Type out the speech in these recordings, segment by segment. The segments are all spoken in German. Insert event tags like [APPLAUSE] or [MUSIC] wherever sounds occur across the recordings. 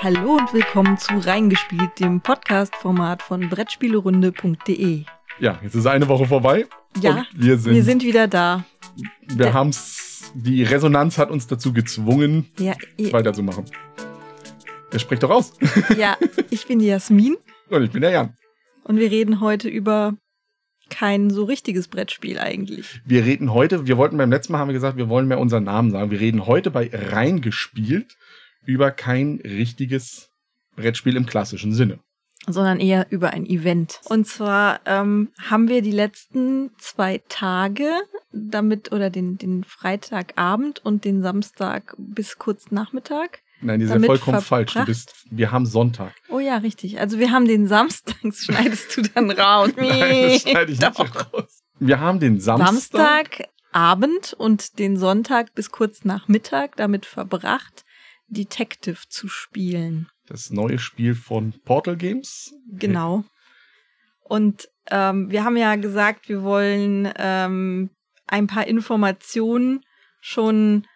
Hallo und willkommen zu Reingespielt, dem Podcast-Format von Brettspielerunde.de. Ja, jetzt ist eine Woche vorbei. Ja, wir sind, wir sind wieder da. wir haben's, die Resonanz hat uns dazu gezwungen, Ja, i- weiterzumachen. Der spricht doch aus. [LAUGHS] ja, ich bin die Jasmin Und ich bin der Jan. und wir reden heute über kein so richtiges Brettspiel eigentlich. Wir reden heute, wir wollten beim letzten Mal, haben wir gesagt, wir wollen mehr unseren Namen sagen. Wir reden heute bei Reingespielt über kein richtiges Brettspiel im klassischen Sinne. sondern eher über ein Event. Und zwar ähm, haben wir die letzten zwei Tage damit oder den, den Freitagabend und den Samstag bis kurz Nachmittag. Nein, die Damit vollkommen falsch. Du verbracht. bist, wir haben Sonntag. Oh ja, richtig. Also wir haben den Samstag, das [LAUGHS] schneidest du dann raus. Nein, das schneide ich nicht Doch. raus. Wir haben den Samstag. Samstagabend und den Sonntag bis kurz nach Mittag damit verbracht, Detective zu spielen. Das neue Spiel von Portal Games. Genau. Und ähm, wir haben ja gesagt, wir wollen ähm, ein paar Informationen schon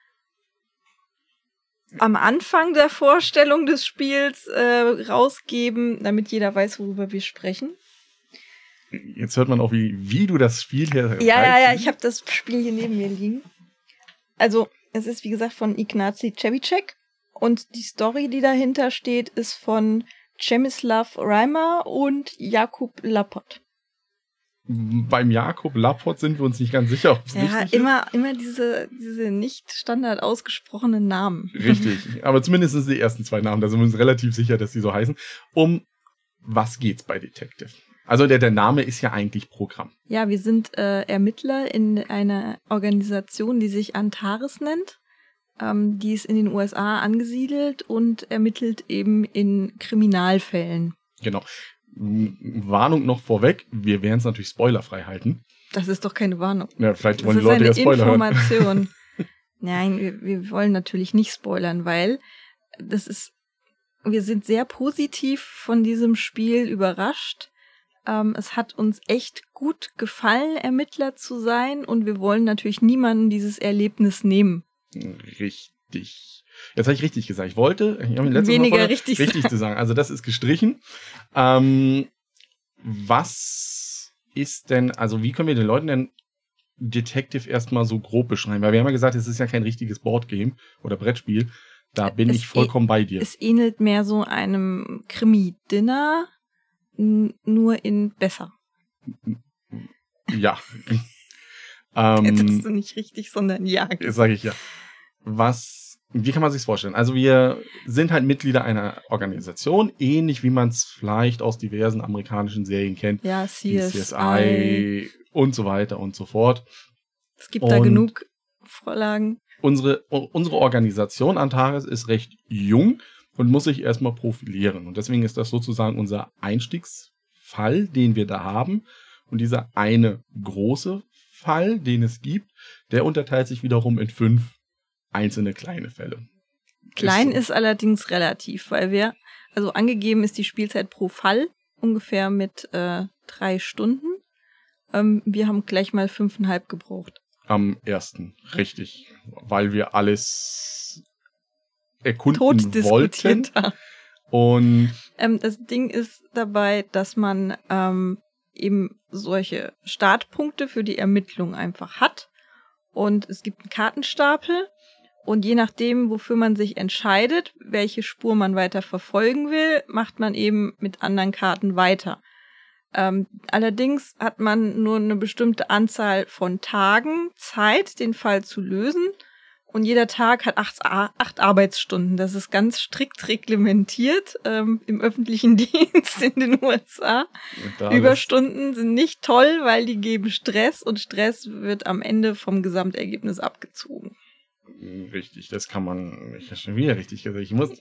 am Anfang der Vorstellung des Spiels äh, rausgeben, damit jeder weiß, worüber wir sprechen. Jetzt hört man auch, wie, wie du das Spiel hier Ja, ja, ja, ich habe das Spiel hier neben mir liegen. Also, es ist wie gesagt von Ignacy Cevicek und die Story, die dahinter steht, ist von Przemysław Reimer und Jakub Lapot. Beim Jakob Lapport sind wir uns nicht ganz sicher, ob es Ja, richtig immer, immer diese, diese nicht standard ausgesprochenen Namen. ist. Richtig. Aber zumindest die ersten zwei Namen, da sind wir uns relativ sicher, dass die so heißen. Um was geht's bei Detective? Also der, der Name ist ja eigentlich Programm. Ja, wir sind äh, Ermittler in einer Organisation, die sich Antares nennt. Ähm, die ist in den USA angesiedelt und ermittelt eben in Kriminalfällen. Genau. Warnung noch vorweg, wir werden es natürlich spoilerfrei halten. Das ist doch keine Warnung. Ja, vielleicht Das wollen die Leute ja Spoiler hören. Information. [LAUGHS] [LAUGHS] Nein, wir, wir wollen natürlich nicht spoilern, weil das ist, wir sind sehr positiv von diesem Spiel überrascht. Ähm, es hat uns echt gut gefallen, Ermittler zu sein und wir wollen natürlich niemanden dieses Erlebnis nehmen. Richtig. Jetzt habe ich richtig gesagt. Ich wollte ich hab mir letztes Weniger Mal richtig richtig zu sagen. Also das ist gestrichen. Ähm, was ist denn, also wie können wir den Leuten denn Detective erstmal so grob beschreiben? Weil wir haben ja gesagt, es ist ja kein richtiges Boardgame oder Brettspiel. Da bin Es ich vollkommen bei dir. Es ähnelt mehr so einem Krimi-Dinner, nur in besser. Ja. Jetzt ähm, hast du nicht richtig, sondern ja. Sage ich ja. Was, wie kann man sich vorstellen? Also wir sind halt Mitglieder einer Organisation, ähnlich wie man es vielleicht aus diversen amerikanischen Serien kennt. Ja, CSI. CSI und so weiter und so fort. Es gibt da Und- genug Vorlagen. Unsere, unsere Organisation Antares ist recht jung und muss sich erstmal profilieren. Und deswegen ist das sozusagen unser Einstiegsfall, den wir da haben. Und dieser eine große Fall, den es gibt, der unterteilt sich wiederum in fünf einzelne kleine Fälle. Klein so. ist allerdings relativ, weil wir, also angegeben ist die Spielzeit pro Fall ungefähr mit äh, drei Stunden. Ähm, wir haben gleich mal fünfeinhalb gebraucht. Am ersten, richtig. Weil wir alles erkunden Tot wollten. haben. Und Ähm, das Ding ist dabei, dass man ähm, eben solche Startpunkte für die Ermittlung einfach hat. Und es gibt einen Kartenstapel. Und je nachdem, wofür man sich entscheidet, welche Spur man weiter verfolgen will, macht man eben mit anderen Karten weiter. Ähm, allerdings hat man nur eine bestimmte Anzahl von Tagen Zeit, den Fall zu lösen. Und jeder Tag hat acht, acht Arbeitsstunden. Das ist ganz strikt reglementiert ähm, im öffentlichen [LAUGHS] Dienst in den USA. Überstunden sind nicht toll, weil die geben Stress und Stress wird am Ende vom Gesamtergebnis abgezogen. Richtig, das kann man. Ich habe schon wieder richtig gesagt. Ich muss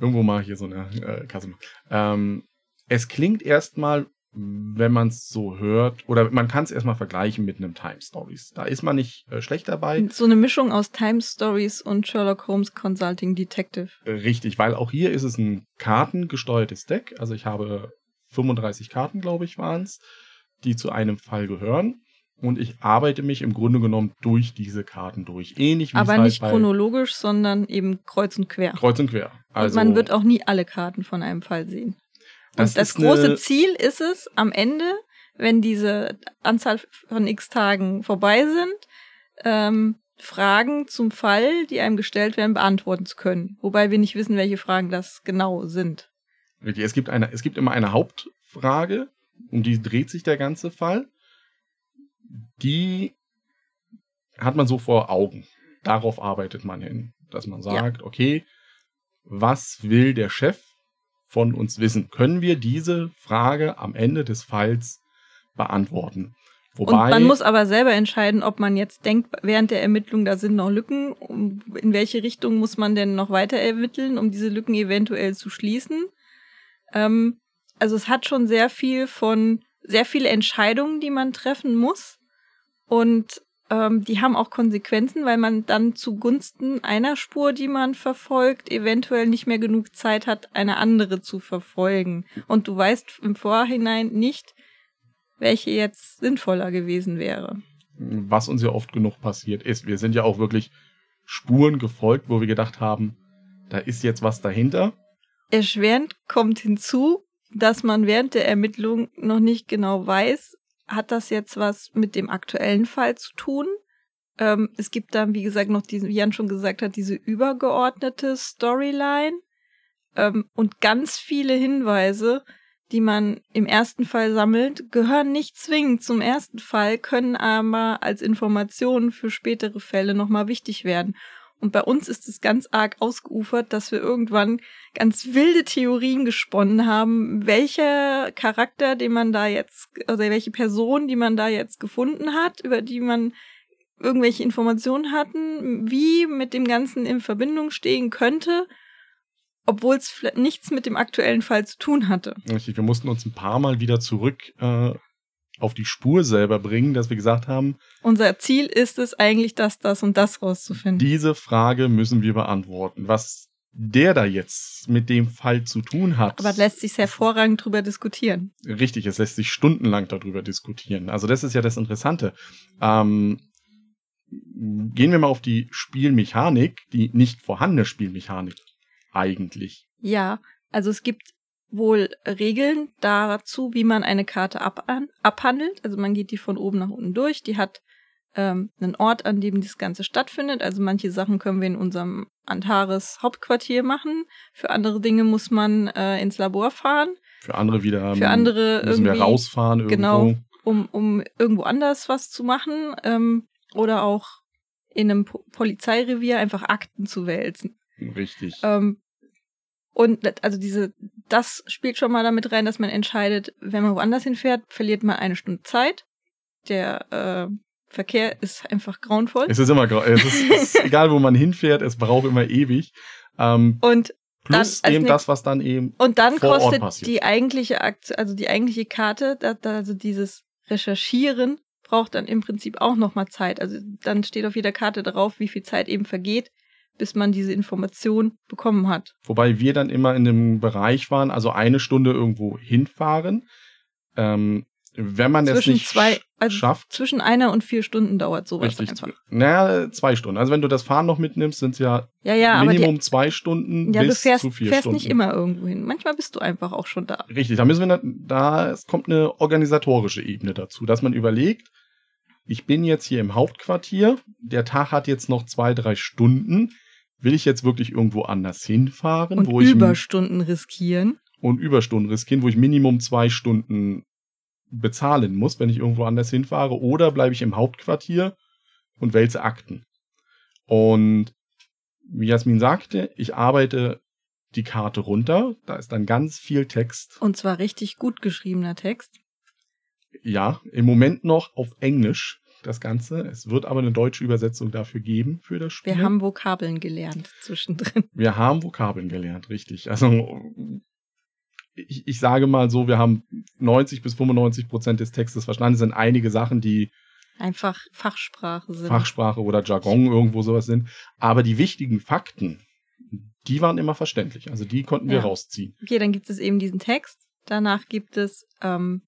irgendwo mal hier so eine äh, Kasse machen. Ähm, es klingt erstmal, wenn man es so hört, oder man kann es erstmal vergleichen mit einem Time Stories. Da ist man nicht äh, schlecht dabei. So eine Mischung aus Time Stories und Sherlock Holmes Consulting Detective. Richtig, weil auch hier ist es ein kartengesteuertes Deck. Also ich habe 35 Karten, glaube ich, waren es, die zu einem Fall gehören. und ich arbeite mich im Grunde genommen durch diese Karten durch. Ähnlich wie Aber halt nicht bei chronologisch, sondern eben kreuz und quer. Kreuz und quer. Also und man wird auch nie alle Karten von einem Fall sehen. Das und das große eine, Ziel ist es, am Ende, wenn diese Anzahl von x Tagen vorbei sind, ähm, Fragen zum Fall, die einem gestellt werden, beantworten zu können. Wobei wir nicht wissen, welche Fragen das genau sind. Richtig, es gibt eine, es gibt immer eine Hauptfrage, um die dreht sich der ganze Fall. Die hat man so vor Augen. Darauf arbeitet man hin, dass man sagt, okay, was will der Chef von uns wissen? Können wir diese Frage am Ende des Falls beantworten? Wobei, Und man muss aber selber entscheiden, ob man jetzt denkt, während der Ermittlung, da sind noch Lücken, um, in welche Richtung muss man denn noch weiter ermitteln, um diese Lücken eventuell zu schließen. Ähm, also es hat schon sehr viel von, sehr viele Entscheidungen, die man treffen muss. Und ähm, die haben auch Konsequenzen, weil man dann zugunsten einer Spur, die man verfolgt, eventuell nicht mehr genug Zeit hat, eine andere zu verfolgen. Und du weißt im Vorhinein nicht, welche jetzt sinnvoller gewesen wäre. was uns ja oft genug passiert ist, wir sind ja auch wirklich Spuren gefolgt, wo wir gedacht haben, da ist jetzt was dahinter. Erschwerend kommt hinzu, dass man während der Ermittlung noch nicht genau weiß, hat das jetzt was mit dem aktuellen Fall zu tun? Ähm, es gibt dann, wie gesagt, noch diesen, wie Jan schon gesagt hat, diese übergeordnete Storyline ähm, und ganz viele Hinweise, die man im ersten Fall sammelt, gehören nicht zwingend zum ersten Fall, können aber als Informationen für spätere Fälle nochmal wichtig werden. Und bei uns ist es ganz arg ausgeufert, dass wir irgendwann ganz wilde Theorien gesponnen haben, welcher Charakter, den man da jetzt, oder welche Person, die man da jetzt gefunden hat, über die man irgendwelche Informationen hatten, wie mit dem Ganzen in Verbindung stehen könnte, obwohl es nichts mit dem aktuellen Fall zu tun hatte. Richtig, wir mussten uns ein paar Mal wieder zurück äh, auf die Spur selber bringen, dass wir gesagt haben, Unser Ziel ist es eigentlich, das, das und das rauszufinden. diese Frage müssen wir beantworten. Was der da jetzt mit dem Fall zu tun hat. Aber lässt sich hervorragend drüber diskutieren. Richtig, es lässt sich stundenlang darüber diskutieren. Also das ist ja das Interessante. Ähm, gehen wir mal auf die Spielmechanik, die nicht vorhandene Spielmechanik eigentlich. Ja, also es gibt wohl Regeln dazu, wie man eine Karte ab abhandelt. Also man geht die von oben nach unten durch. Die hat ähm, einen Ort, an dem das Ganze stattfindet. Also manche Sachen können wir in unserem Antares Hauptquartier machen. Für andere Dinge muss man äh, ins Labor fahren, Für andere wieder Für andere müssen wir rausfahren irgendwo. genau. um, um irgendwo anders was zu machen. Ähm, oder auch in einem po Polizeirevier einfach Akten zu wälzen. Richtig. Ähm, und also diese, das spielt schon mal damit rein, dass man entscheidet, wenn man woanders hinfährt, verliert man eine Stunde Zeit. Der äh, Verkehr ist einfach grauenvoll. Es ist immer, grau- es ist, es ist [LAUGHS] egal, wo man hinfährt, es braucht immer ewig. Ähm, Und plus Dann eben das, was dann eben und dann vor Ort kostet passiert. die eigentliche Aktion, also die eigentliche Karte, da, da, also dieses Recherchieren braucht dann im Prinzip auch noch mal Zeit. Also dann steht auf jeder Karte drauf, wie viel Zeit eben vergeht, bis man diese Information bekommen hat. Wobei wir dann immer in dem Bereich waren, also eine Stunde irgendwo hinfahren. Ähm, wenn man es Zwischen nicht zwei, also schafft, zwischen einer und vier Stunden dauert sowas richtig, einfach. naja, zwei Stunden. Also wenn du das Fahren noch mitnimmst, sind es ja, Ja, ja, aber die, Minimum zwei Stunden Ja, bis du fährst, zu vier fährst Stunden. nicht immer irgendwo hin. Manchmal bist du einfach auch schon da. Richtig, da müssen wir, da es kommt eine organisatorische Ebene dazu, dass man überlegt, ich bin jetzt hier im Hauptquartier, der Tag hat jetzt noch zwei, drei Stunden. Will ich jetzt wirklich irgendwo anders hinfahren, Und wo ich Überstunden riskieren. und Überstunden riskieren, wo ich Minimum zwei Stunden bezahlen muss, wenn ich irgendwo anders hinfahre, oder bleibe ich im Hauptquartier und wälze Akten. Und wie Jasmin sagte, ich arbeite die Karte runter, da ist dann ganz viel Text. Und zwar richtig gut geschriebener Text. Ja, im Moment noch auf Englisch das Ganze. Es wird aber eine deutsche Übersetzung dafür geben für das Spiel. Wir haben Vokabeln gelernt zwischendrin. Wir haben Vokabeln gelernt, richtig. Also ich, ich sage mal so, wir haben 90 bis 95 Prozent des Textes verstanden. Es sind einige Sachen, die Einfach Fachsprache sind. Fachsprache oder Jargon irgendwo sowas sind. Aber die wichtigen Fakten, die waren immer verständlich. Also die konnten wir Ja. rausziehen. Okay, dann gibt es eben diesen Text. Danach gibt es ähm,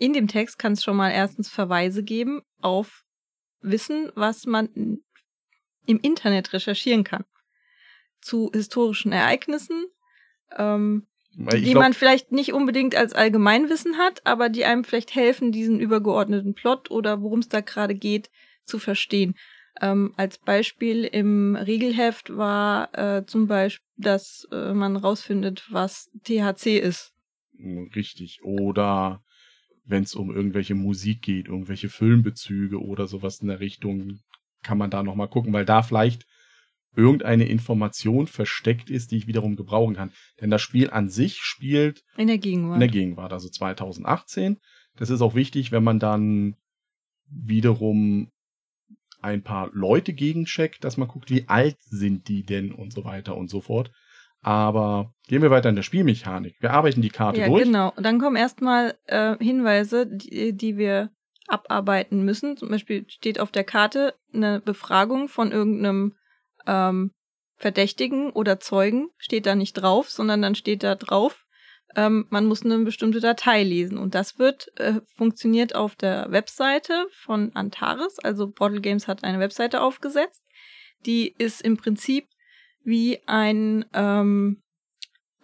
in dem Text kann es schon mal erstens Verweise geben auf Wissen, was man im Internet recherchieren kann. Zu historischen Ereignissen, ähm, die glaub, man vielleicht nicht unbedingt als Allgemeinwissen hat, aber die einem vielleicht helfen, diesen übergeordneten Plot oder worum es da gerade geht, zu verstehen. Ähm, als Beispiel im Regelheft war äh, zum Beispiel, dass äh, man rausfindet, was THC ist. Richtig. Oder wenn es um irgendwelche Musik geht, irgendwelche Filmbezüge oder sowas in der Richtung, kann man da nochmal gucken, weil da vielleicht irgendeine Information versteckt ist, die ich wiederum gebrauchen kann. Denn das Spiel an sich spielt in der Gegenwart. In der Gegenwart, also 2018. Das ist auch wichtig, wenn man dann wiederum ein paar Leute gegencheckt, dass man guckt, wie alt sind die denn und so weiter und so fort. Aber gehen wir weiter in der Spielmechanik. Wir arbeiten die Karte ja, durch. Genau. Und dann kommen erstmal äh, Hinweise, die, die wir abarbeiten müssen. Zum Beispiel steht auf der Karte eine Befragung von irgendeinem ähm, Verdächtigen oder Zeugen. Steht da nicht drauf, sondern dann steht da drauf, ähm, man muss eine bestimmte Datei lesen. Und das wird äh, funktioniert auf der Webseite von Antares. Also Bottle Games hat eine Webseite aufgesetzt. Die ist im Prinzip wie ein, ähm,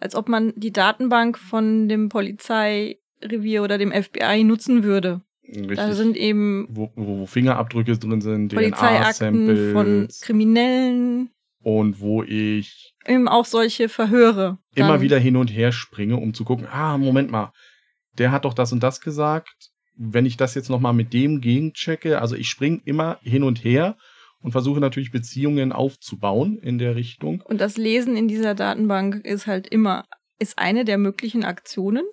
als ob man die Datenbank von dem Polizeirevier oder dem FBI nutzen würde. Richtig. Da sind eben wo, wo Fingerabdrücke drin sind, DNA-Samples von Kriminellen und wo ich eben auch solche Verhöre immer wieder hin und her springe, um zu gucken, ah, Moment mal, der hat doch das und das gesagt. Wenn ich das jetzt nochmal mit dem gegenchecke, also ich springe immer hin und her und versuche natürlich Beziehungen aufzubauen in der Richtung. Und das Lesen in dieser Datenbank ist halt immer, ist eine der möglichen Aktionen.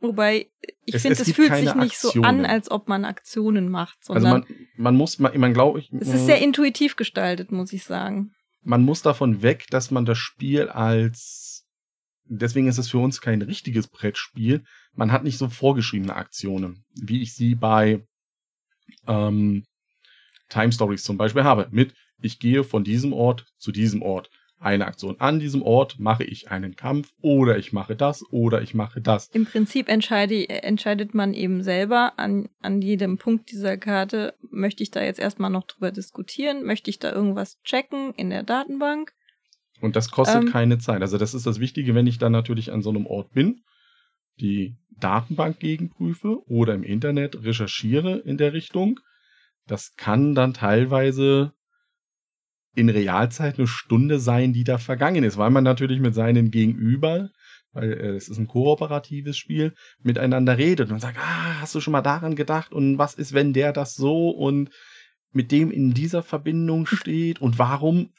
Wobei ich finde, es, es fühlt sich nicht Aktionen. so an, als ob man Aktionen macht. also man, man muss, man, man glaube ich. Es ist sehr intuitiv gestaltet, muss ich sagen man muss davon weg, dass man das Spiel als, deswegen ist es für uns kein richtiges Brettspiel. Man hat nicht so vorgeschriebene Aktionen, wie ich sie bei ähm, Time Stories zum Beispiel habe. Mit, ich gehe von diesem Ort zu diesem Ort eine Aktion an diesem Ort, mache ich einen Kampf oder ich mache das oder ich mache das. Im Prinzip entscheide, entscheidet man eben selber an, an jedem Punkt dieser Karte, möchte ich da jetzt erstmal noch drüber diskutieren, möchte ich da irgendwas checken in der Datenbank. Und das kostet ähm, keine Zeit. Also das ist das Wichtige, wenn ich dann natürlich an so einem Ort bin, die Datenbank gegenprüfe oder im Internet recherchiere in der Richtung. Das kann dann teilweise in Realzeit eine Stunde sein, die da vergangen ist, weil man natürlich mit seinen Gegenüber, weil äh, es ist ein kooperatives Spiel, miteinander redet und sagt, ah, hast du schon mal daran gedacht? Und was ist, wenn der das so und mit dem in dieser Verbindung steht? Und warum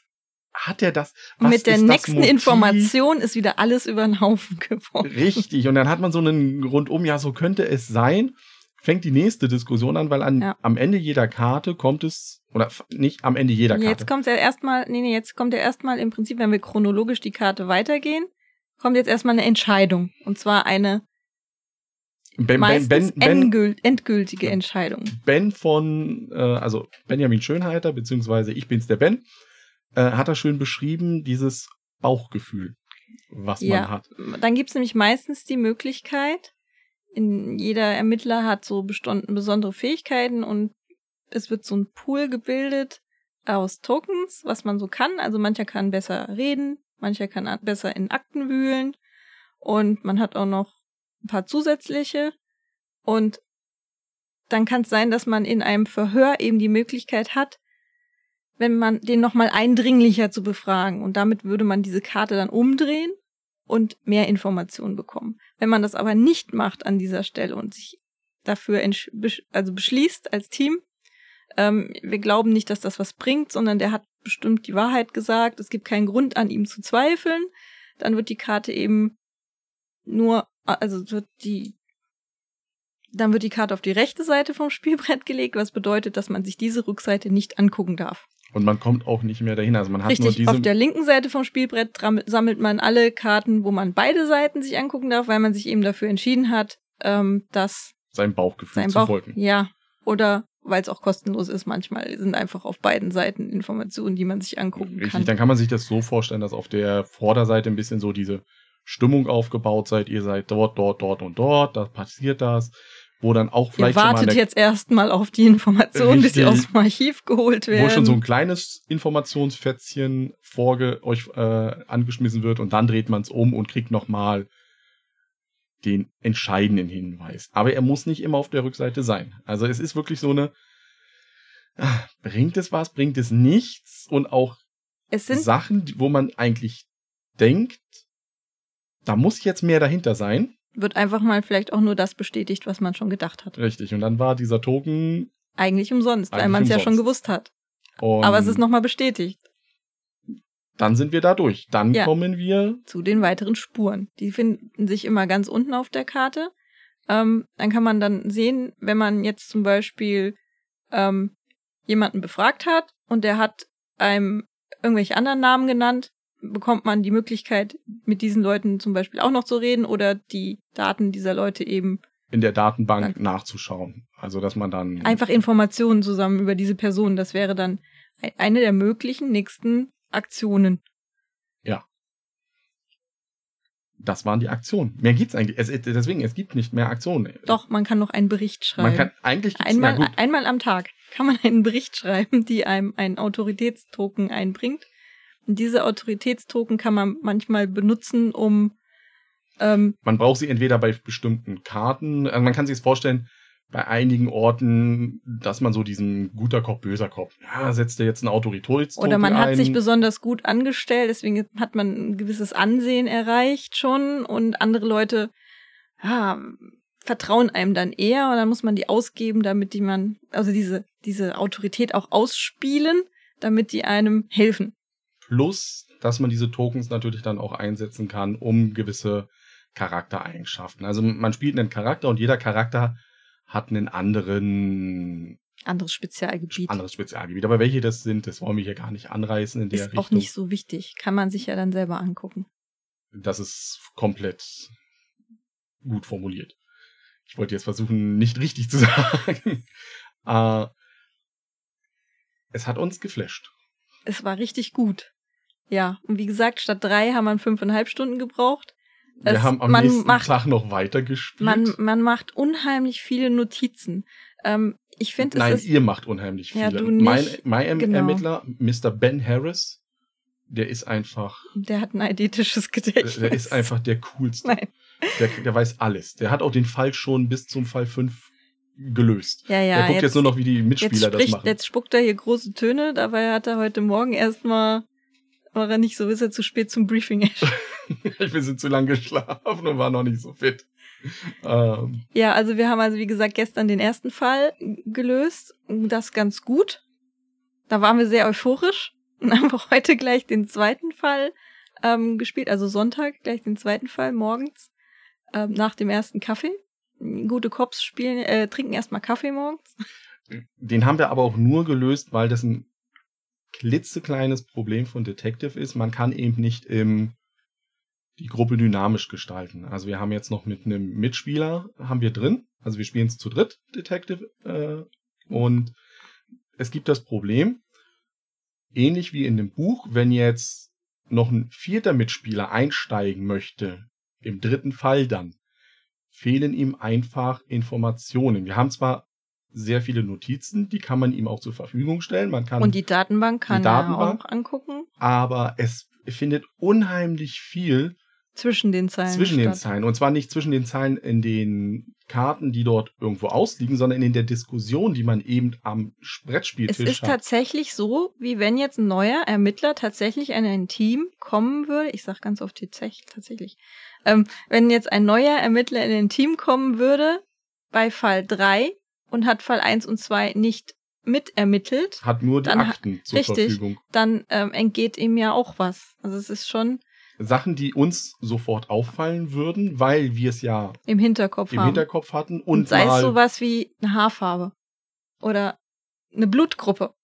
hat er das? Was mit der nächsten Information ist wieder alles über den Haufen [LAUGHS] geworden. Richtig, und dann hat man so einen rundum, ja, so könnte es sein fängt die nächste Diskussion an, weil an, ja. am Ende jeder Karte kommt es, oder nicht am Ende jeder Karte. Jetzt kommt ja erstmal, nee, nee, jetzt kommt ja erstmal im Prinzip, wenn wir chronologisch die Karte weitergehen, kommt jetzt erstmal eine Entscheidung. Und zwar eine ben, meistens ben, ben, endgült, endgültige Entscheidung. Ben von, äh, also Benjamin Schönheiter, beziehungsweise ich bin's der Ben, äh, hat er schön beschrieben, dieses Bauchgefühl, was ja, man hat. Dann gibt's nämlich meistens die Möglichkeit, in jeder Ermittler hat so besondere Fähigkeiten und es wird so ein Pool gebildet aus Tokens, was man so kann. Also mancher kann besser reden, mancher kann besser in Akten wühlen und man hat auch noch ein paar zusätzliche und dann kann es sein, dass man in einem Verhör eben die Möglichkeit hat, wenn man den nochmal eindringlicher zu befragen und damit würde man diese Karte dann umdrehen und mehr Informationen bekommen. Wenn man das aber nicht macht an dieser Stelle und sich dafür also beschließt als Team, ähm, wir glauben nicht, dass das was bringt, sondern der hat bestimmt die Wahrheit gesagt, es gibt keinen Grund an ihm zu zweifeln, dann wird die Karte eben nur, also wird die, dann wird die Karte auf die rechte Seite vom Spielbrett gelegt, was bedeutet, dass man sich diese Rückseite nicht angucken darf. Und man kommt auch nicht mehr dahin. Also man hat Richtig, nur diese. Auf der linken Seite vom Spielbrett sammelt man alle Karten, wo man beide Seiten sich angucken darf, weil man sich eben dafür entschieden hat, ähm, dass sein Bauchgefühl sein zu Bauch, folgen. Ja. Oder weil es auch kostenlos ist, manchmal sind einfach auf beiden Seiten Informationen, die man sich angucken Richtig, kann. Richtig, dann kann man sich das so vorstellen, dass auf der Vorderseite ein bisschen so diese Stimmung aufgebaut seid. Ihr seid dort, dort, dort und dort, da passiert das wo dann auch Ihr vielleicht schon mal wartet eine, jetzt erstmal auf die Informationen, bis sie aus dem Archiv geholt werden. wo schon so ein kleines Informationsfetzchen vorge euch äh, angeschmissen wird und dann dreht man es um und kriegt nochmal den entscheidenden Hinweis. Aber er muss nicht immer auf der Rückseite sein. Also es ist wirklich so eine, ah, bringt es was, bringt es nichts und auch es sind Sachen, wo man eigentlich denkt, da muss jetzt mehr dahinter sein. Wird einfach mal vielleicht auch nur das bestätigt, was man schon gedacht hat. Richtig. Und dann war dieser Token. Eigentlich umsonst, weil Eigentlich man es ja schon gewusst hat. Und Aber es ist nochmal bestätigt Dann sind wir da durch. Dann Ja. kommen wir. zu den weiteren Spuren. Die finden sich immer ganz unten auf der Karte. Ähm, dann kann man dann sehen, wenn man jetzt zum Beispiel ähm, jemanden befragt hat und der hat einem irgendwelche anderen Namen genannt, bekommt man die Möglichkeit, mit diesen Leuten zum Beispiel auch noch zu reden oder die Daten dieser Leute eben in der Datenbank nachzuschauen. Also, dass man dann. einfach Informationen zusammen über diese Person. Das wäre dann e- eine der möglichen nächsten Aktionen. Das waren die Aktionen. Mehr gibt's eigentlich. Es, deswegen, es gibt nicht mehr Aktionen. Doch, man kann noch einen Bericht schreiben. Man kann, eigentlich einmal, einmal am Tag kann man einen Bericht schreiben, die einem einen Autoritätstoken einbringt. Und diese Autoritätstoken kann man manchmal benutzen, um ähm, man braucht sie entweder bei bestimmten Karten, also man kann sich es vorstellen, bei einigen Orten, dass man so diesen guter Kopf, böser Kopf, ja, setzt er jetzt einen Autoritätstoken oder man hat ein. sich besonders gut angestellt, deswegen hat man ein gewisses Ansehen erreicht schon und andere Leute ja, vertrauen einem dann eher und dann muss man die ausgeben, damit die man, also diese, diese Autorität auch ausspielen, damit die einem helfen. Plus, dass man diese Tokens natürlich dann auch einsetzen kann, um gewisse Charaktereigenschaften. Also man spielt einen Charakter und jeder Charakter hat einen anderen Anderes Spezialgebiet. anderes Spezialgebiet. Aber welche das sind, das wollen wir hier gar nicht anreißen in der ist Richtung. auch nicht so wichtig. Kann man sich ja dann selber angucken. Das ist komplett gut formuliert. Ich wollte jetzt versuchen, nicht richtig zu [LAUGHS] sagen. äh, es hat uns geflasht. Es war richtig gut. Ja, und wie gesagt, statt drei haben wir fünfeinhalb Stunden gebraucht. Wir Es- haben am man nächsten macht- Tag noch weiter gespielt. Man, man macht unheimlich viele Notizen. Ähm, ich finde, Nein, es ist ihr macht unheimlich viele. Ja, du mein nicht. mein Erm- Genau. Ermittler, Mr. Ben Harris, der ist einfach, Der hat ein eidetisches Gedächtnis. der ist einfach der coolste. Nein. Der, der weiß alles. Der hat auch den Fall schon bis zum Fall 5 gelöst. Ja, ja. der guckt jetzt, nur noch, wie die jetzt, Mitspieler das spricht, machen. jetzt spuckt er hier große Töne. Dabei hat er heute Morgen erstmal, war er nicht so, ist er zu spät zum Briefing. Wir [LAUGHS] sind zu lange geschlafen und waren noch nicht so fit. Ähm, ja, also wir haben also, wie gesagt, gestern den ersten Fall gelöst. Das ganz gut. Da waren wir sehr euphorisch. Und [LAUGHS] haben heute gleich den zweiten Fall ähm, gespielt. Also Sonntag gleich den zweiten Fall morgens. Ähm, nach dem ersten Kaffee. Gute Cops spielen, äh, trinken erstmal Kaffee morgens. den haben wir aber auch nur gelöst, weil das ein klitzekleines Problem von Detective ist. Man kann eben nicht im, die Gruppe dynamisch gestalten. Also wir haben jetzt noch mit einem Mitspieler, haben wir drin. Also wir spielen es zu dritt, Detective. Äh, und es gibt das Problem, ähnlich wie in dem Buch, wenn jetzt noch ein vierter Mitspieler einsteigen möchte, im dritten Fall dann, fehlen ihm einfach Informationen. Wir haben zwar sehr viele Notizen, die kann man ihm auch zur Verfügung stellen. Man kann, Und die Datenbank kann Die er Datenbank? auch angucken. aber es findet unheimlich viel Zwischen den Zeilen. zwischen den statt. Zeilen. Und zwar nicht zwischen den Zeilen in den Karten, die dort irgendwo ausliegen, sondern in der Diskussion, die man eben am Es Brettspieltisch ist hat. tatsächlich so, wie wenn jetzt ein neuer Ermittler tatsächlich in ein Team kommen würde. Ich sag ganz oft tatsächlich. Ähm, wenn jetzt ein neuer Ermittler in ein Team kommen würde, bei Fall 3 und hat Fall 1 und 2 nicht mitermittelt, Hat nur die Dann Akten zur richtig. Verfügung. dann ähm, entgeht ihm ja auch was. Also es ist schon Sachen, die uns sofort auffallen würden, weil wir es ja im Hinterkopf im haben. Hinterkopf hatten und, und, sei es sowas wie eine Haarfarbe oder eine Blutgruppe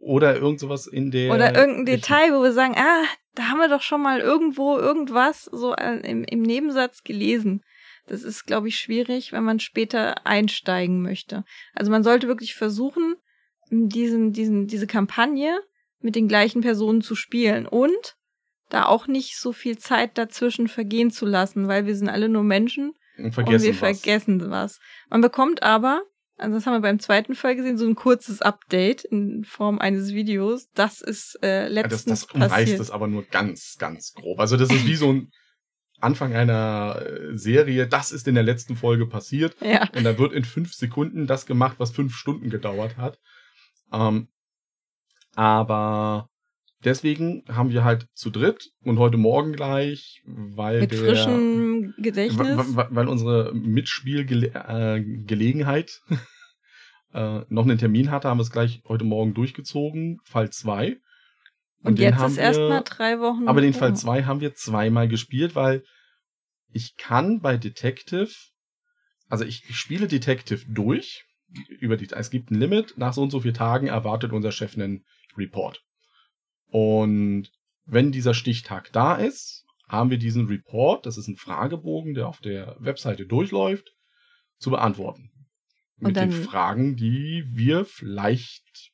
oder irgend sowas in der Oder irgendein. Detail, wo wir sagen, ah, da haben wir doch schon mal irgendwo irgendwas so äh, im, im Nebensatz gelesen. Das ist, glaube ich, schwierig, wenn man später einsteigen möchte. Also man sollte wirklich versuchen, diesen, diesen, diese Kampagne mit den gleichen Personen zu spielen und da auch nicht so viel Zeit dazwischen vergehen zu lassen, weil wir sind alle nur Menschen Und vergessen und wir was. vergessen was. Man bekommt aber, also das haben wir beim zweiten Fall gesehen, so ein kurzes Update in Form eines Videos. Das ist äh, Ja, das, letztens das umreißt passiert. es aber nur ganz, ganz grob. Also das ist wie so ein Anfang einer äh, Serie. Das ist in der letzten Folge passiert. Ja, Und dann wird in fünf Sekunden das gemacht, was fünf Stunden gedauert hat. Ähm, aber deswegen haben wir halt zu dritt und heute Morgen gleich, weil mit der, frischem Gedächtnis. weil unsere Mitspielgelegenheit [LAUGHS] äh, noch einen Termin hatte, haben wir es gleich heute Morgen durchgezogen. Fall 2. und den jetzt ist erst wir- mal drei Wochen. aber den. Fall 2 haben wir zweimal gespielt, weil ich kann bei Detective, also ich, ich spiele Detective durch. Über die, es gibt ein Limit, nach so und so vielen Tagen erwartet unser Chef einen Report. Und wenn dieser Stichtag da ist, haben wir diesen Report, das ist ein Fragebogen, der auf der Webseite durchläuft, zu beantworten. Und Mit den Fragen, die wir vielleicht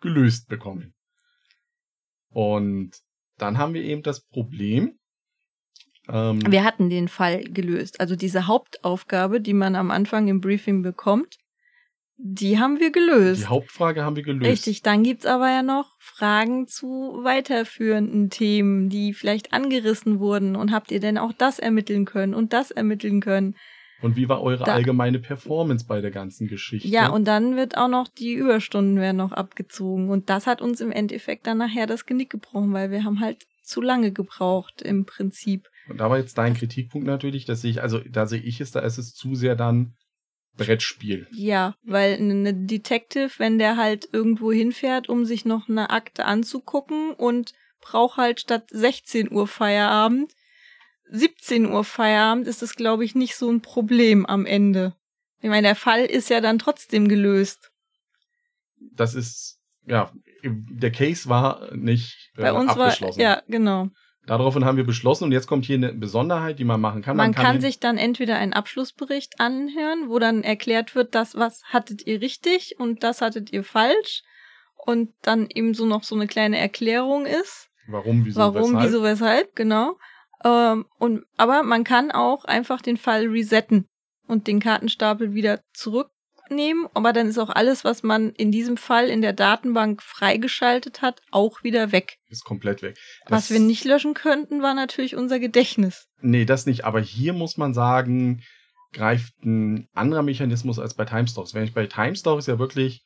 gelöst bekommen. Und dann haben wir eben das Problem. Ähm, Wir hatten den Fall gelöst. Also diese Hauptaufgabe, die man am Anfang im Briefing bekommt, die haben wir gelöst. die Hauptfrage haben wir gelöst. Richtig, dann gibt's aber ja noch Fragen zu weiterführenden Themen, die vielleicht angerissen wurden. Und habt ihr denn auch das ermitteln können und das ermitteln können? Und wie war eure Da- allgemeine Performance bei der ganzen Geschichte? Ja, und dann wird auch noch die Überstunden werden noch abgezogen. Und das hat uns im Endeffekt dann nachher das Genick gebrochen, weil wir haben halt zu lange gebraucht im Prinzip. Und da war jetzt dein Kritikpunkt natürlich, dass ich, also da sehe ich es, da ist es zu sehr dann Brettspiel. Ja, weil eine Detective, wenn der halt irgendwo hinfährt, um sich noch eine Akte anzugucken und braucht halt statt 16 Uhr Feierabend 17 Uhr Feierabend, ist das, glaube ich, nicht so ein Problem am Ende. Ich meine, der Fall ist ja dann trotzdem gelöst. Das ist, ja, der Case war nicht äh, Bei uns war, abgeschlossen. ja, genau. Daraufhin haben wir beschlossen und jetzt kommt hier eine Besonderheit, die man machen kann. Man, kann, den- sich dann entweder einen Abschlussbericht anhören, wo dann erklärt wird, das, was hattet ihr richtig und das hattet ihr falsch. Und dann eben so noch so eine kleine Erklärung ist. warum, wieso, Warum, weshalb. wieso, weshalb, genau. Ähm, und, aber man kann auch einfach den Fall resetten und den Kartenstapel wieder zurücknehmen. Aber dann ist auch alles, was man in diesem Fall in der Datenbank freigeschaltet hat, auch wieder weg. Ist komplett weg. was wir nicht löschen könnten, war natürlich unser Gedächtnis. Nee, das nicht. Aber hier muss man sagen, greift ein anderer Mechanismus als bei Timestalks. Wenn ich bei Timestalks ja wirklich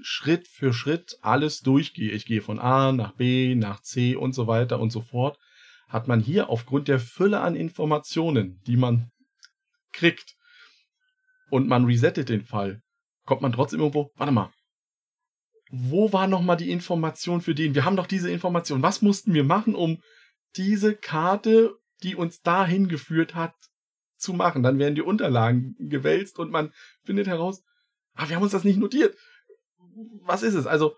Schritt für Schritt alles durchgehe, ich gehe von A nach B, nach C und so weiter und so fort, hat man hier aufgrund der Fülle an Informationen, die man kriegt, und man resettet den Fall, kommt man trotzdem irgendwo, warte mal, wo war nochmal die Information für den? Wir haben doch diese Information. Was mussten wir machen, um diese Karte, die uns dahin geführt hat, zu machen? Dann werden die Unterlagen gewälzt und man findet heraus, ah, wir haben uns das nicht notiert. Was ist es? Also,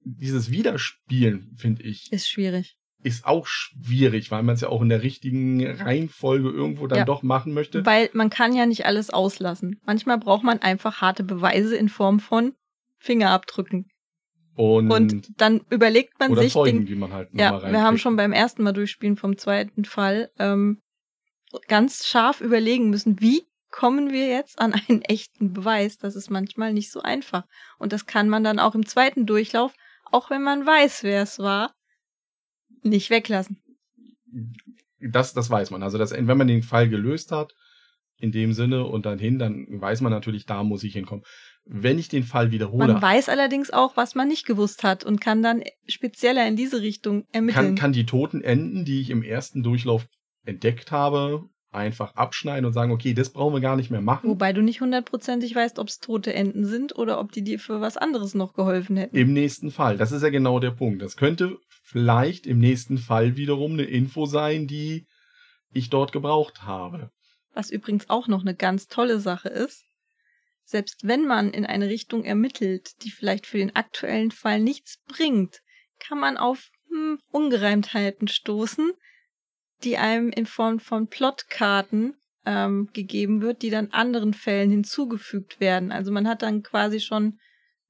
dieses Wiederspielen, finde ich, Ist schwierig. Ist auch schwierig, weil man es ja auch in der richtigen Reihenfolge irgendwo dann Ja. doch machen möchte. Weil man kann ja nicht alles auslassen. Manchmal braucht man einfach harte Beweise in Form von Fingerabdrücken. Und, Und dann überlegt man oder sich Zeugen, den, die man halt Ja, wir haben schon beim ersten Mal durchspielen vom zweiten Fall ähm, ganz scharf überlegen müssen, wie kommen wir jetzt an einen echten Beweis. Das ist manchmal nicht so einfach. Und das kann man dann auch im zweiten Durchlauf, auch wenn man weiß, wer es war, nicht weglassen. das, das weiß man. Also, das, wenn man den Fall gelöst hat, in dem Sinne und dann hin, dann weiß man natürlich, da muss ich hinkommen. Wenn ich den Fall wiederhole, Man weiß allerdings auch, was man nicht gewusst hat und kann dann spezieller in diese Richtung ermitteln. kann, kann die toten Enden, die ich im ersten Durchlauf entdeckt habe, einfach abschneiden und sagen, okay, das brauchen wir gar nicht mehr machen. Wobei du nicht hundertprozentig weißt, ob es tote Enten sind oder ob die dir für was anderes noch geholfen hätten. Im nächsten Fall. Das ist ja genau der Punkt. Das könnte vielleicht im nächsten Fall wiederum eine Info sein, die ich dort gebraucht habe. Was übrigens auch noch eine ganz tolle Sache ist. Selbst wenn man in eine Richtung ermittelt, die vielleicht für den aktuellen Fall nichts bringt, kann man auf hm, Ungereimtheiten stoßen, die einem in Form von Plotkarten ähm, gegeben wird, die dann anderen Fällen hinzugefügt werden. Also man hat dann quasi schon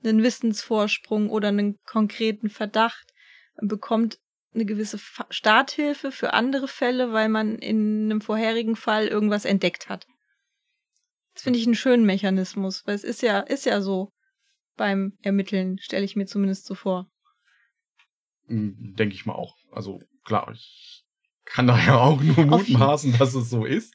einen Wissensvorsprung oder einen konkreten Verdacht, bekommt eine gewisse Starthilfe für andere Fälle, weil man in einem vorherigen Fall irgendwas entdeckt hat. Das finde ich einen schönen Mechanismus, weil es ist ja, ist ja so beim Ermitteln, stelle ich mir zumindest so vor. Mm, Denke ich mal auch. Also klar, ich kann da ja auch nur mutmaßen, dass es so ist.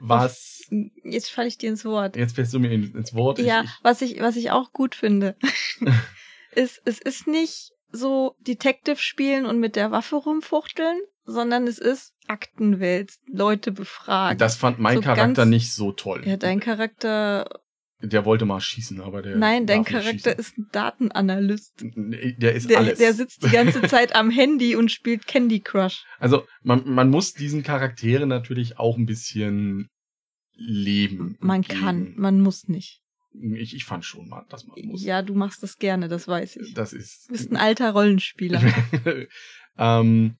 Was, Jetzt falle ich dir ins Wort. jetzt fällst du mir in- ins Wort. Ich- Ja, ich, was ich, was ich auch gut finde, [LAUGHS] ist, es ist nicht so Detective spielen und mit der Waffe rumfuchteln, sondern es ist Akten wälzen, Leute befragen. das fand mein so Charakter ganz- nicht so toll. ja, dein Charakter, Der wollte mal schießen, aber der. nein, dein Charakter schießen. ist ein Datenanalyst. Der ist Der, alles. der sitzt die ganze [LAUGHS] Zeit am Handy und spielt Candy Crush. Also man, man muss diesen Charakteren natürlich auch ein bisschen Leben. Man geben. kann, man muss nicht. Ich, ich fand schon mal, dass man muss. Ja, du machst das gerne, das weiß ich. Das ist. Du bist ein alter Rollenspieler. [LAUGHS] ähm,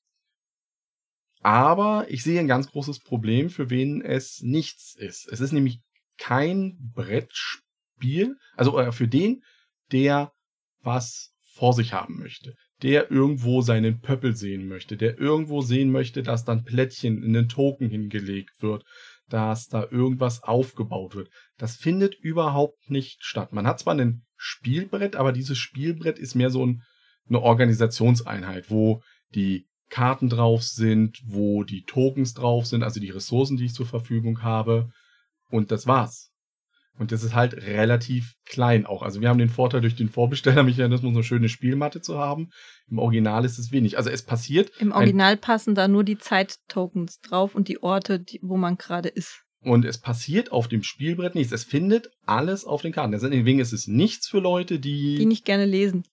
aber ich sehe ein ganz großes Problem, für wen es nichts ist. Es ist nämlich kein Brettspiel, also äh, für den, der was vor sich haben möchte, der irgendwo seinen Pöppel sehen möchte, der irgendwo sehen möchte, dass dann Plättchen in den Token hingelegt wird, dass da irgendwas aufgebaut wird. Das findet überhaupt nicht statt. Man hat zwar ein Spielbrett, aber dieses Spielbrett ist mehr so ein, eine Organisationseinheit, wo die Karten drauf sind, wo die Tokens drauf sind, also die Ressourcen, die ich zur Verfügung habe. Und das war's. Und das ist halt relativ klein auch. Also wir haben den Vorteil durch den Vorbestellermechanismus eine schöne Spielmatte zu haben. Im Original ist es wenig. Also es passiert. Im Original passen da nur die Zeittokens drauf und die Orte, die, wo man gerade ist. Und es passiert auf dem Spielbrett nichts. Es findet alles auf den Karten. Deswegen ist es nichts für Leute, die, Die nicht gerne lesen.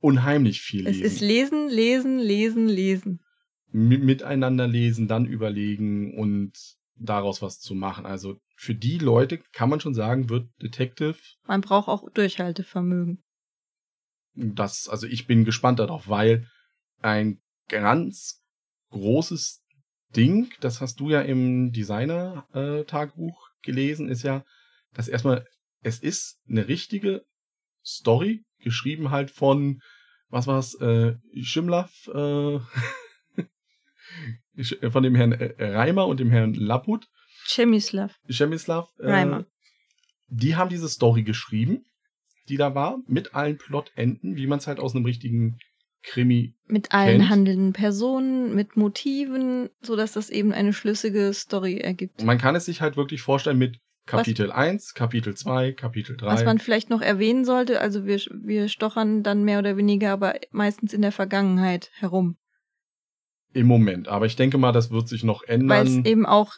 unheimlich viel Es lesen. ist lesen, lesen, lesen, lesen. Mi- miteinander lesen, dann überlegen und daraus was zu machen. Also für die Leute kann man schon sagen, wird Detective Man braucht auch Durchhaltevermögen. das, also ich bin gespannt darauf, weil ein ganz großes Ding, das hast du ja im Designer-Tagebuch gelesen, ist ja, dass erstmal, es ist eine richtige Story, geschrieben halt von, was war's, äh, Schimlaff, äh, [LAUGHS] von dem Herrn äh, Reimer und dem Herrn Lapput, Chemislav. Chemislav, äh, Reimer. die haben diese Story geschrieben, die da war, mit allen Plotenden, wie man es halt aus einem richtigen Krimi. Mit allen Kennt. handelnden Personen, mit Motiven, so dass das eben eine schlüssige Story ergibt. Man kann es sich halt wirklich vorstellen mit Kapitel 1, Kapitel 2, Kapitel 3. Was man vielleicht noch erwähnen sollte, also wir, wir stochern dann mehr oder weniger, aber meistens in der Vergangenheit herum. Im Moment. Aber ich denke mal, das wird sich noch Weil es ändern. eben auch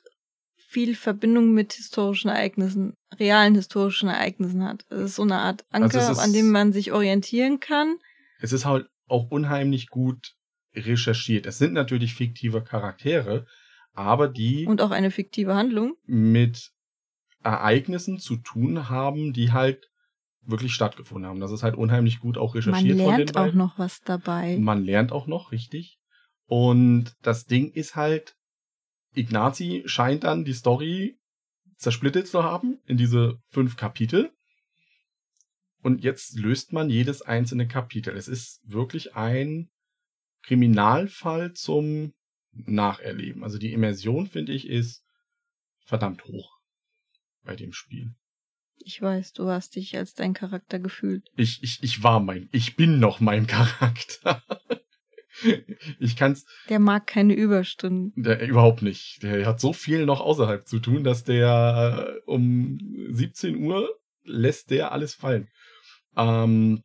viel Verbindung mit historischen Ereignissen, realen historischen Ereignissen hat. Es ist so eine Art Anker, Also ist- an dem man sich orientieren kann. Es ist halt auch unheimlich gut recherchiert. Es sind natürlich fiktive Charaktere, aber die Und auch eine fiktive Handlung. mit Ereignissen zu tun haben, die halt wirklich stattgefunden haben. Das ist halt unheimlich gut auch Man recherchiert den lernt auch noch was dabei. Man lernt auch noch, richtig. Und das Ding ist halt, Ignazi scheint dann die Story zersplittet zu haben in diese fünf Kapitel. Und jetzt löst man jedes einzelne Kapitel. Es ist wirklich ein Kriminalfall zum Nacherleben. Also die Immersion, finde ich, ist verdammt hoch bei dem Spiel. Ich weiß, du hast dich als dein Charakter gefühlt. Ich, ich, ich war mein, ich bin noch mein Charakter. [LAUGHS] ich kann's Der mag keine Überstunden. der, überhaupt nicht. Der hat so viel noch außerhalb zu tun, dass der äh, um 17 Uhr lässt der alles fallen. Ähm,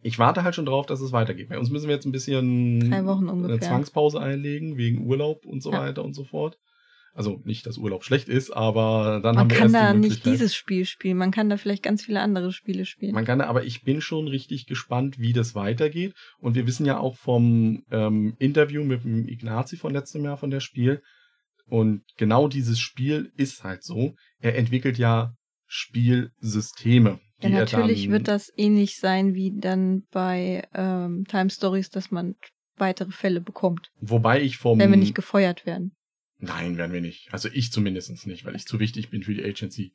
ich warte halt schon drauf, dass es weitergeht. Bei uns müssen wir jetzt ein bisschen Drei Wochen eine ungefähr. Zwangspause einlegen, wegen Urlaub und so Ja. weiter und so fort. Also nicht, dass Urlaub schlecht ist, aber dann Man haben wir kann erst da die nicht Möglichkeit. dieses Spiel spielen. Man kann da vielleicht ganz viele andere Spiele spielen. Man kann, aber ich bin schon richtig gespannt, wie das weitergeht. Und wir wissen ja auch vom ähm, Interview mit dem Ignazi von letztem Jahr von der Spiel. Und genau dieses Spiel ist halt so. Er entwickelt ja Spielsysteme. ja, natürlich wird das ähnlich sein wie dann bei ähm, Time Stories, dass man weitere Fälle bekommt, Wobei ich vom. wenn wir nicht gefeuert werden. Nein, werden wir nicht. Also ich zumindest nicht, weil ich zu wichtig bin für die Agency.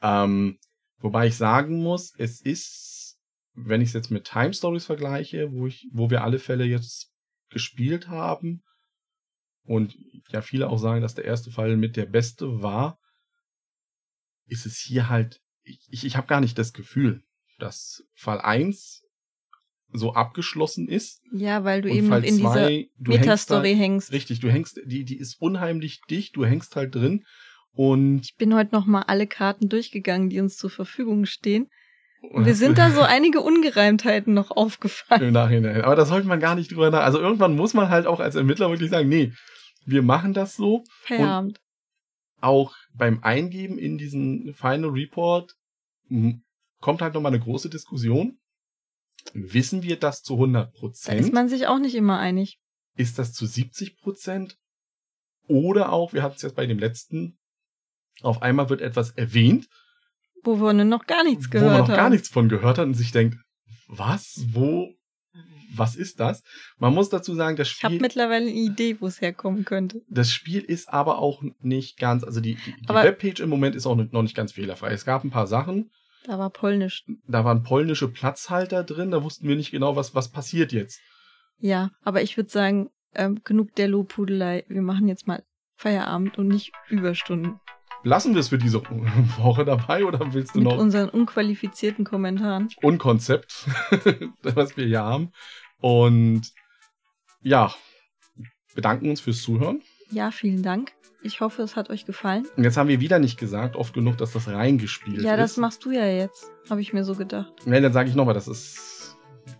Ähm, wobei ich sagen muss, es ist, wenn ich es jetzt mit Time Stories vergleiche, wo ich, wo wir alle Fälle jetzt gespielt haben und ja viele auch sagen, dass der erste Fall mit der beste war, ist es hier halt, ich, ich habe gar nicht das Gefühl, dass Fall 1 so abgeschlossen ist. Ja, weil du eben Fall noch in zwei, dieser Metastory hängst, hängst. Richtig, du hängst, die, die ist unheimlich dicht, du hängst halt drin und. Ich bin heute nochmal alle Karten durchgegangen, die uns zur Verfügung stehen. Und wir sind da so [LAUGHS] einige Ungereimtheiten noch aufgefallen. Im Nachhinein. Aber da sollte man gar nicht drüber nach. Also irgendwann muss man halt auch als Ermittler wirklich sagen, nee, wir machen das so. Feierabend. auch beim Eingeben in diesen Final Report kommt halt nochmal eine große Diskussion. Wissen wir das zu 100 Prozent? Da ist man sich auch nicht immer einig. Ist das zu 70 Prozent? Oder auch, wir hatten es jetzt bei dem letzten, auf einmal wird etwas erwähnt. Wo wir noch gar nichts gehört haben. Wo man noch haben. gar nichts von gehört hat und sich denkt, was, wo, was ist das? Man muss dazu sagen, das Spiel. Ich habe mittlerweile eine Idee, wo es herkommen könnte. Das Spiel ist aber auch nicht ganz, also die, die, die Webpage im Moment ist auch noch nicht ganz fehlerfrei. Es gab ein paar Sachen, da war Polnisch. Da waren polnische Platzhalter drin, da wussten wir nicht genau, was, was passiert jetzt. Ja, aber ich würde sagen, ähm, genug der Lobhudelei. Wir machen jetzt mal Feierabend und nicht Überstunden. Lassen wir es für diese [LAUGHS] Woche dabei oder willst du Mit noch? Mit unseren unqualifizierten Kommentaren. Und Konzept, [LAUGHS] was wir hier haben. Und ja, bedanken uns fürs Zuhören. Ja, vielen Dank. Ich hoffe, es hat euch gefallen. Und jetzt haben wir wieder nicht gesagt, oft genug, dass das reingespielt ist. Ja, das machst du ja jetzt, habe ich mir so gedacht. Ne, dann sage ich nochmal, das ist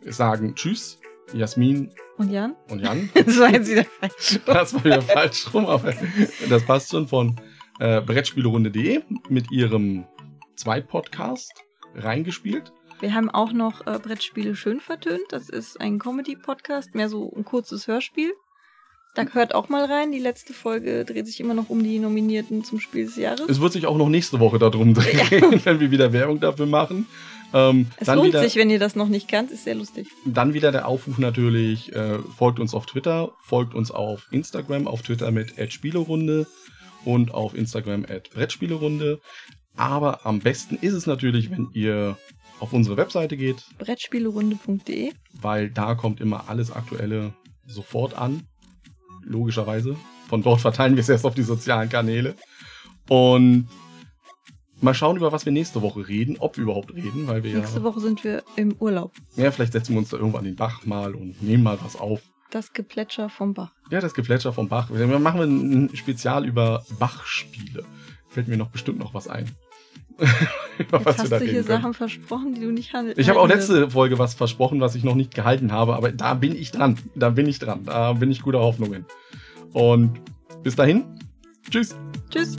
sagen Tschüss, Jasmin. Und Jan? Und Jan. [LAUGHS] das war jetzt wieder falsch. [LAUGHS] das war wieder falsch rum, aber das passt schon von äh, Brettspielerunde.de mit ihrem Zweitpodcast reingespielt. Wir haben auch noch äh, Brettspiele schön vertönt. Das ist ein Comedy-Podcast, mehr so ein kurzes Hörspiel. Da hört auch mal rein. Die letzte Folge dreht sich immer noch um die Nominierten zum Spiel des Jahres. Es wird sich auch noch nächste Woche darum [LAUGHS] drehen, ja. wenn wir wieder Werbung dafür machen. Ähm, es lohnt wieder, sich, wenn ihr das noch nicht kannt, ist sehr lustig. Dann wieder der Aufruf natürlich, äh, folgt uns auf Twitter, folgt uns auf Instagram, auf Twitter mit @spielerunde und auf Instagram @brettspielerunde. Aber am besten ist es natürlich, wenn ihr auf unsere Webseite geht. Brettspielerunde.de. Weil da kommt immer alles Aktuelle sofort an logischerweise. Von dort verteilen wir es erst auf die sozialen Kanäle. Und mal schauen, über was wir nächste Woche reden, ob wir überhaupt reden, weil wir Nächste ja, Woche sind wir im Urlaub. Ja, vielleicht setzen wir uns da irgendwann den Bach mal und nehmen mal was auf. Das Geplätscher vom Bach. Ja, das Geplätscher vom Bach. Wir machen ein Spezial über Bachspiele. Fällt mir noch bestimmt noch was ein. [LAUGHS] Jetzt hast du hier können. Sachen versprochen, die du nicht handelst. Ich habe auch letzte Folge was versprochen, was ich noch nicht gehalten habe, aber da bin ich dran. Da bin ich dran. Da bin ich guter Hoffnungen. Und bis dahin. Tschüss. Tschüss.